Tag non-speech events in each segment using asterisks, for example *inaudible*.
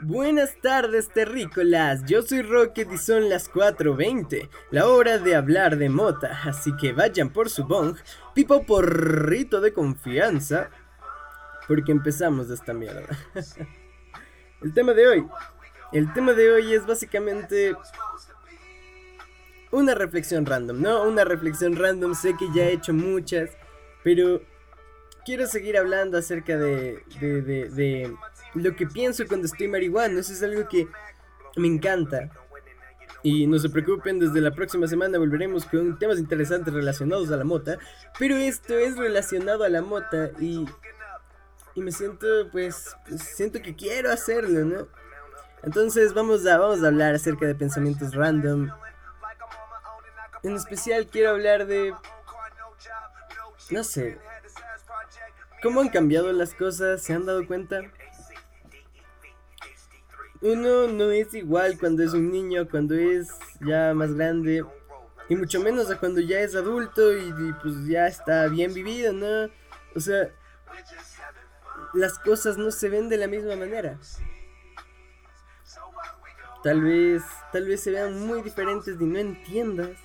Buenas tardes, terrícolas. Yo soy Rocket y son las 4:20, la hora de hablar de mota. Así que vayan por su bong, pipo porrito de confianza, porque empezamos de esta mierda. *laughs* el tema de hoy. El tema de hoy es básicamente una reflexión random, ¿no? Una reflexión random. Sé que ya he hecho muchas, pero quiero seguir hablando acerca de, de, lo que pienso cuando estoy marihuana. Eso es algo que me encanta. Y no se preocupen, desde la próxima semana volveremos con temas interesantes relacionados a la mota. Pero esto es relacionado a la mota y, y me siento, pues, siento que quiero hacerlo, ¿no? Entonces vamos a, vamos a hablar acerca de pensamientos random. En especial quiero hablar de... No sé, ¿Cómo han cambiado las cosas? ¿Se han dado cuenta? Uno no es igual cuando es un niño, cuando es ya más grande. Y mucho menos cuando ya es adulto y, pues ya está bien vivido, ¿no? O sea, las cosas no se ven de la misma manera. Tal vez, tal vez se vean muy diferentes y no entiendas.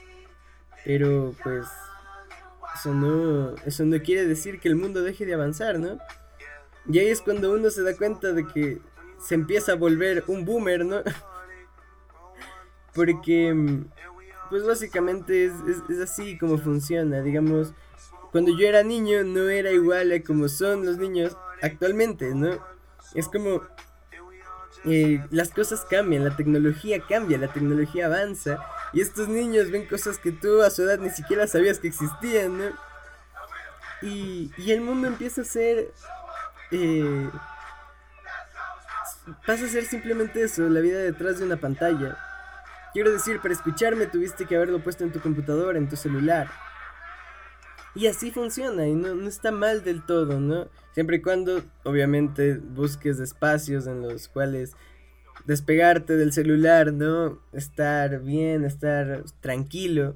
Pero pues eso no, eso no quiere decir que el mundo deje de avanzar, ¿no? Y ahí es cuando uno se da cuenta de que se empieza a volver un boomer, ¿no? *laughs* Porque, pues básicamente es, es, así como funciona, digamos, cuando yo era niño no era igual a como son los niños actualmente, ¿no? Es como eh, las cosas cambian, la tecnología cambia, la tecnología avanza y estos niños ven cosas que tú a su edad ni siquiera sabías que existían, ¿no? Y, y el mundo empieza a ser... Eh, pasa a ser simplemente eso, la vida detrás de una pantalla. Quiero decir, para escucharme tuviste que haberlo puesto en tu computadora, en tu celular. Y así funciona, y no, no está mal del todo, ¿no? Siempre y cuando, obviamente, busques espacios en los cuales despegarte del celular, ¿no? Estar bien, estar tranquilo.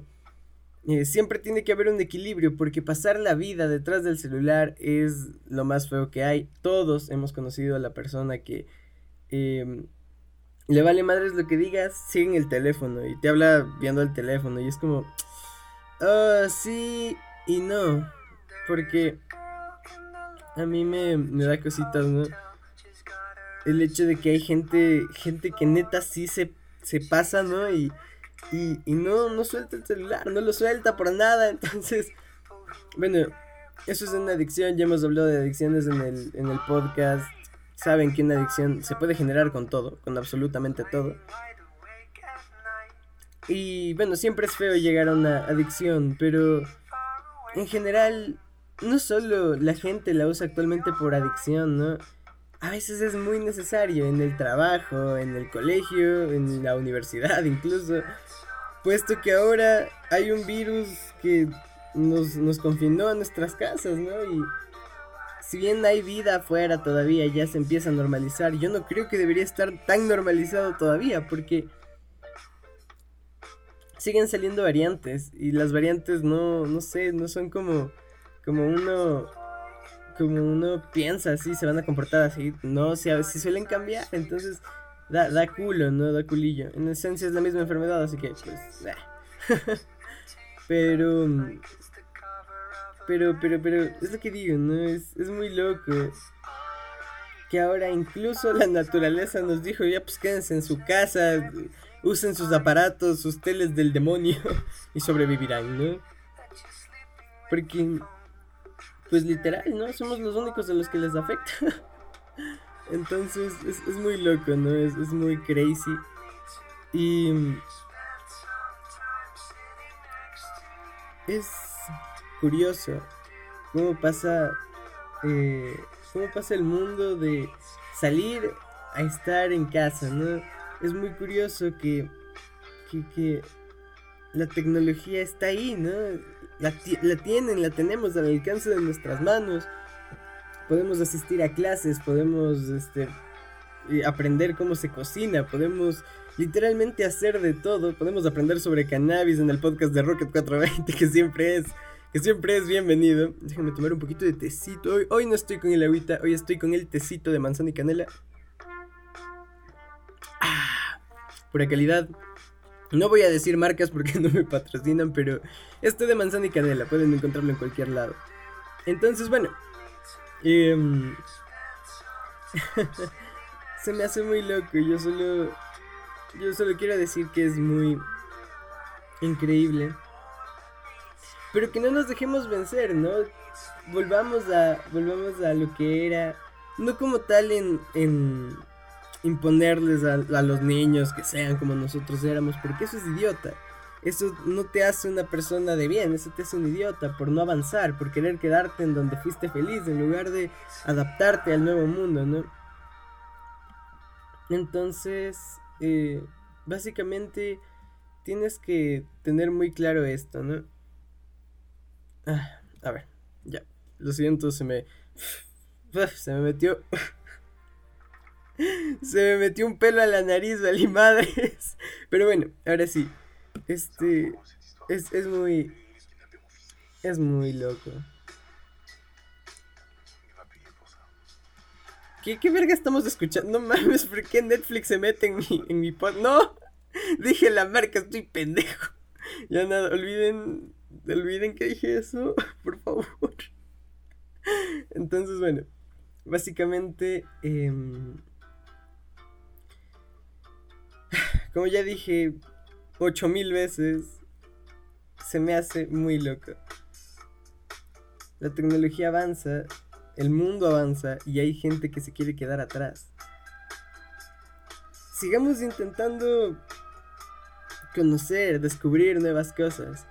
Eh, siempre tiene que haber un equilibrio porque pasar la vida detrás del celular es lo más feo que hay. Todos hemos conocido a la persona que em, le vale madres lo que digas, sigue en el teléfono y te habla viendo el teléfono y es como, ah, sí y no, porque a mí me, me da cositas, ¿no? El hecho de que hay gente, gente que neta sí se, se pasa, ¿no? Y, y, y no, no suelta el celular, no lo suelta por nada, *laughs* entonces, bueno, eso es una adicción, ya hemos hablado de adicciones en el, en el podcast, saben que una adicción se puede generar con todo, con absolutamente todo. Y bueno, siempre es feo llegar a una adicción, pero en general, no solo la gente la usa actualmente por adicción, ¿no? A veces es muy necesario en el trabajo, en el colegio, en la universidad incluso, puesto que ahora hay un virus que nos, nos confinó a nuestras casas, ¿no? Y si bien hay vida afuera todavía, ya se empieza a normalizar, yo no creo que debería estar tan normalizado todavía, porque siguen saliendo variantes y las variantes no, no sé, no son como, como uno como uno piensa así, se van a comportar así, no, si, si suelen cambiar, entonces da, da culo, ¿no? Da culillo. En esencia es la misma enfermedad, así que pues... *laughs* pero... Pero, pero, pero, es lo que digo, ¿no? Es, es muy loco. Que ahora incluso la naturaleza nos dijo, ya pues quédense en su casa, usen sus aparatos, sus teles del demonio *laughs* y sobrevivirán, ¿no? Porque pues literal, ¿no? Somos los únicos a los que les afecta. *laughs* Entonces es, muy loco, ¿no? Es, muy crazy. Y es curioso cómo pasa, eh, cómo pasa el mundo de salir a estar en casa, ¿no? Es muy curioso que, que, que la tecnología está ahí, ¿no? La, tienen, la tenemos al alcance de nuestras manos. Podemos asistir a clases, podemos este, aprender cómo se cocina, podemos literalmente hacer de todo. Podemos aprender sobre cannabis en el podcast de Rocket 420, que siempre es, que siempre es bienvenido. Déjenme tomar un poquito de tecito. Hoy, no estoy con el agüita, hoy estoy con el tecito de manzana y canela. pura calidad. No voy a decir marcas porque *laughs* no me patrocinan, pero este de manzana y canela, pueden encontrarlo en cualquier lado. Entonces, bueno. Em, *laughs* se me hace muy loco. Yo solo. Yo solo quiero decir que es muy increíble. Pero que no nos dejemos vencer, ¿no? Volvamos a. Volvamos a lo que era. No como tal en. en imponerles a, los niños que sean como nosotros éramos. Porque eso es idiota eso no te hace una persona de bien, eso te hace un idiota por no avanzar, por querer quedarte en donde fuiste feliz, en lugar de adaptarte al nuevo mundo, ¿no? Entonces, eh, básicamente tienes que tener muy claro esto, ¿no? Ah, a ver, ya, lo siento, se me... Se me metió... *laughs* Se me metió un pelo a la nariz, vale madres. Pero bueno, ahora sí. Este. Es, es muy. Es muy loco. ¿Qué, ¿Qué verga estamos escuchando? No mames, ¿por qué Netflix se mete en mi, en mi? ¡No! Dije la marca, estoy pendejo. Ya nada, olviden. Olviden que dije eso, *laughs* por favor. Entonces, bueno. Básicamente. Em, como ya dije, ocho mil veces, se me hace muy loco. La tecnología avanza, el mundo avanza y hay gente que se quiere quedar atrás. Sigamos intentando conocer, descubrir nuevas cosas.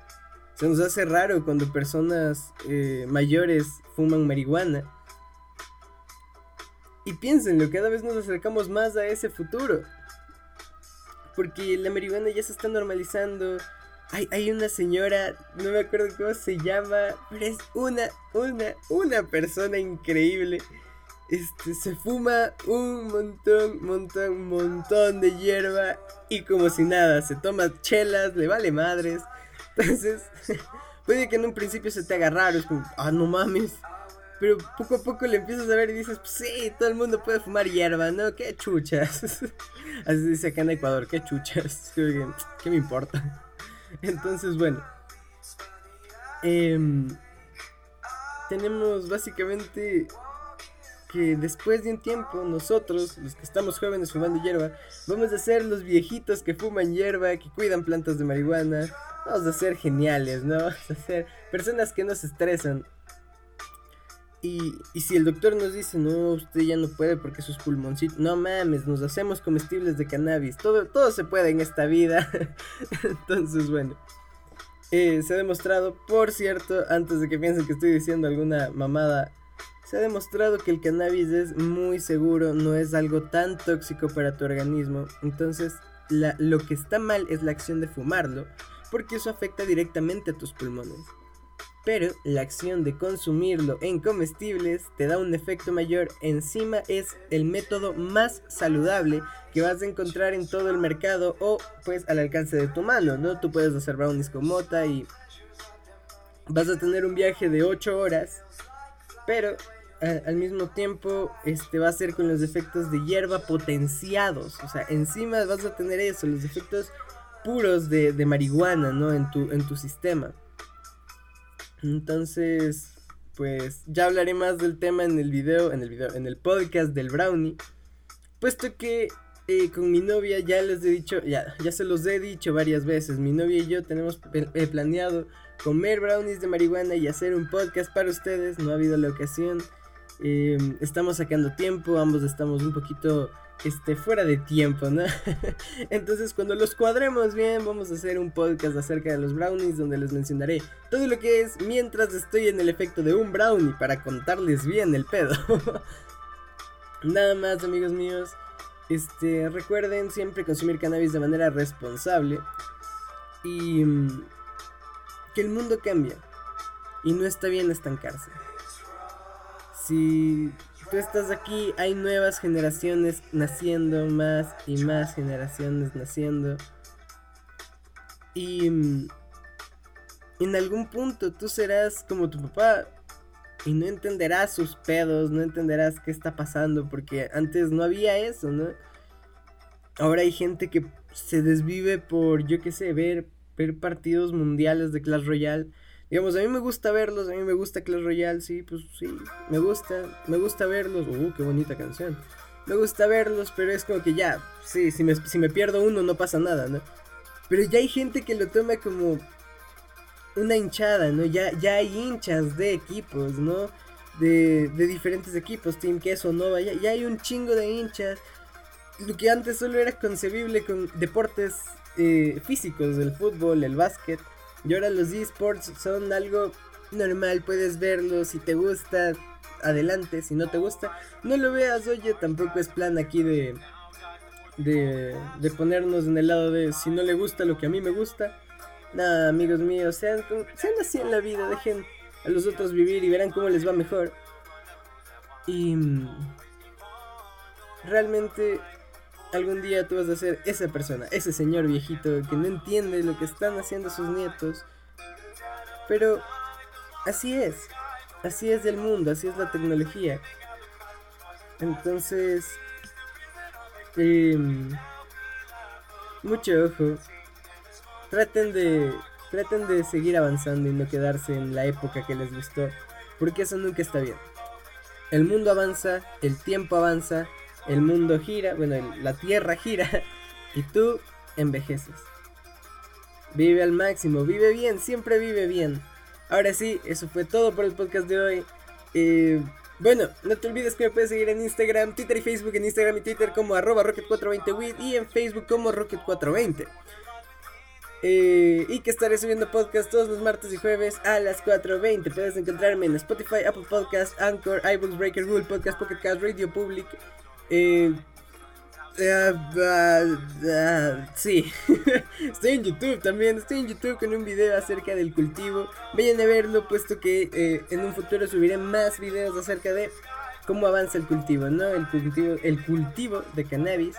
Se nos hace raro cuando personas eh, mayores fuman marihuana. Y piénsenlo, cada vez nos acercamos más a ese futuro porque la marihuana ya se está normalizando. Hay, hay una señora, no me acuerdo cómo se llama, pero es una, una, una persona increíble. Este, se fuma un montón, montón, montón de hierba y como si nada, se toma chelas, le vale madres. Entonces, *laughs* puede que en un principio se te haga raro, es como, ah, no mames. Pero poco a poco le empiezas a ver y dices, pues sí, todo el mundo puede fumar hierba, ¿no? Qué chuchas. *laughs* Así dice acá en Ecuador, qué chuchas. *laughs* ¿Qué me importa? *laughs* Entonces, bueno. Em, tenemos básicamente que después de un tiempo nosotros, los que estamos jóvenes fumando hierba, vamos a ser los viejitos que fuman hierba, que cuidan plantas de marihuana. Vamos a ser geniales, ¿no? Vamos a ser personas que no se estresan. Y, si el doctor nos dice, no, usted ya no puede porque sus pulmoncitos, no mames, nos hacemos comestibles de cannabis, todo, todo se puede en esta vida. *laughs* Entonces, bueno, eh, se ha demostrado, por cierto, antes de que piensen que estoy diciendo alguna mamada, se ha demostrado que el cannabis es muy seguro, no es algo tan tóxico para tu organismo. Entonces, lo que está mal es la acción de fumarlo, porque eso afecta directamente a tus pulmones pero la acción de consumirlo en comestibles te da un efecto mayor. Encima es el método más saludable que vas a encontrar en todo el mercado o pues al alcance de tu mano, ¿no? Tú puedes hacer brownies con mota y vas a tener un viaje de 8 horas, pero al mismo tiempo este va a ser con los efectos de hierba potenciados, o sea, encima vas a tener eso, los efectos puros de, de marihuana, ¿no? En tu, en tu sistema. Entonces, pues ya hablaré más del tema en el video, en el video, en el podcast del brownie. Puesto que eh, con mi novia ya les he dicho, ya, ya se los he dicho varias veces. Mi novia y yo tenemos planeado comer brownies de marihuana y hacer un podcast para ustedes. No ha habido la ocasión. Em, estamos sacando tiempo, ambos estamos un poquito este, fuera de tiempo, ¿no? *laughs* Entonces cuando los cuadremos bien vamos a hacer un podcast acerca de los brownies donde les mencionaré todo lo que es mientras estoy en el efecto de un brownie para contarles bien el pedo. *laughs* Nada más amigos míos, este, recuerden siempre consumir cannabis de manera responsable y mm, que el mundo cambia y no está bien estancarse. Si tú estás aquí, hay nuevas generaciones naciendo, más y más generaciones naciendo. Y mm, en algún punto tú serás como tu papá y no entenderás sus pedos, no entenderás qué está pasando, porque antes no había eso, ¿no? Ahora hay gente que se desvive por, yo qué sé, ver, ver partidos mundiales de Clash Royale. Digamos, a mí me gusta verlos, a mí me gusta Clash Royale, sí, pues sí, me gusta, me gusta verlos. Uh, qué bonita canción. Me gusta verlos, pero es como que ya, sí, si me, si me pierdo uno no pasa nada, ¿no? Pero ya hay gente que lo toma como una hinchada, ¿no? Ya, ya hay hinchas de equipos, ¿no? De, de diferentes equipos, Team Queso, Nova, ya, ya hay un chingo de hinchas. Lo que antes solo era concebible con deportes eh, físicos, el fútbol, el básquet. Y ahora los esports son algo normal, puedes verlo, si te gusta, adelante, si no te gusta, no lo veas, oye, tampoco es plan aquí de, de, de ponernos en el lado de si no le gusta lo que a mí me gusta. Nada, amigos míos, sean, sean así en la vida, dejen a los otros vivir y verán cómo les va mejor. Y mm, realmente algún día tú vas a ser esa persona, ese señor viejito que no entiende lo que están haciendo sus nietos. Pero así es, así es el mundo, así es la tecnología. Entonces, em, mucho ojo. Traten de, traten de seguir avanzando y no quedarse en la época que les gustó, porque eso nunca está bien. El mundo avanza, el tiempo avanza, el mundo gira, bueno, la tierra gira *laughs* y tú envejeces. Vive al máximo, vive bien, siempre vive bien. Ahora sí, eso fue todo por el podcast de hoy. Eh, bueno, no te olvides que me puedes seguir en Instagram, Twitter y Facebook, en Instagram y Twitter como arroba rocket420wit y en Facebook como rocket420. Eh, y que estaré subiendo podcast todos los martes y jueves a las 4.20. Puedes encontrarme en Spotify, Apple Podcast, Anchor, iBooks, Breaker, Google Podcast, Pocket Cast, Radio Public. Eh, uh, sí, *laughs* estoy en YouTube también. Estoy en YouTube con un video acerca del cultivo. Vayan a verlo, puesto que eh, en un futuro subiré más videos acerca de cómo avanza el cultivo, ¿no? El cultivo, el cultivo de cannabis.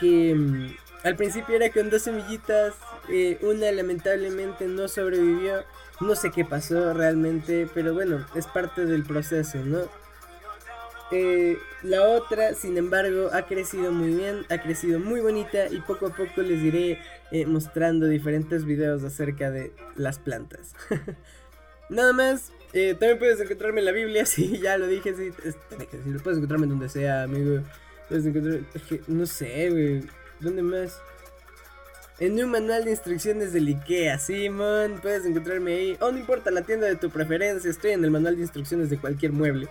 Que. Um, al principio era con dos semillitas, eh, una lamentablemente no sobrevivió, no sé qué pasó realmente, pero bueno, es parte del proceso, ¿no? Eh, la otra, sin embargo, ha crecido muy bien, ha crecido muy bonita y poco a poco les iré eh, mostrando diferentes videos acerca de las plantas. *laughs* Nada más, también puedes encontrarme en la Biblia, *laughs* sí, ya lo dije, sí, lo puedes encontrarme en donde sea, amigo. Puedes encontrar, no sé, güey. ¿Dónde más? En un manual de instrucciones del IKEA, Simón, puedes encontrarme ahí. O oh, no importa la tienda de tu preferencia, estoy en el manual de instrucciones de cualquier mueble.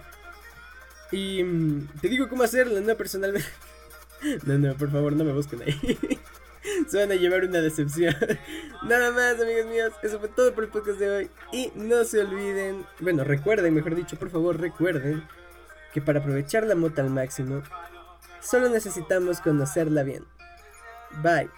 Y mm, te digo cómo hacerlo, no personalmente. *laughs* no, no, por favor, no me busquen ahí. *laughs* Se van a llevar una decepción. *laughs* Nada más, amigos míos. Eso fue todo por el podcast de hoy. Y no se olviden, bueno, recuerden, mejor dicho, por favor, recuerden que para aprovechar la mota al máximo, solo necesitamos conocerla bien. Bye.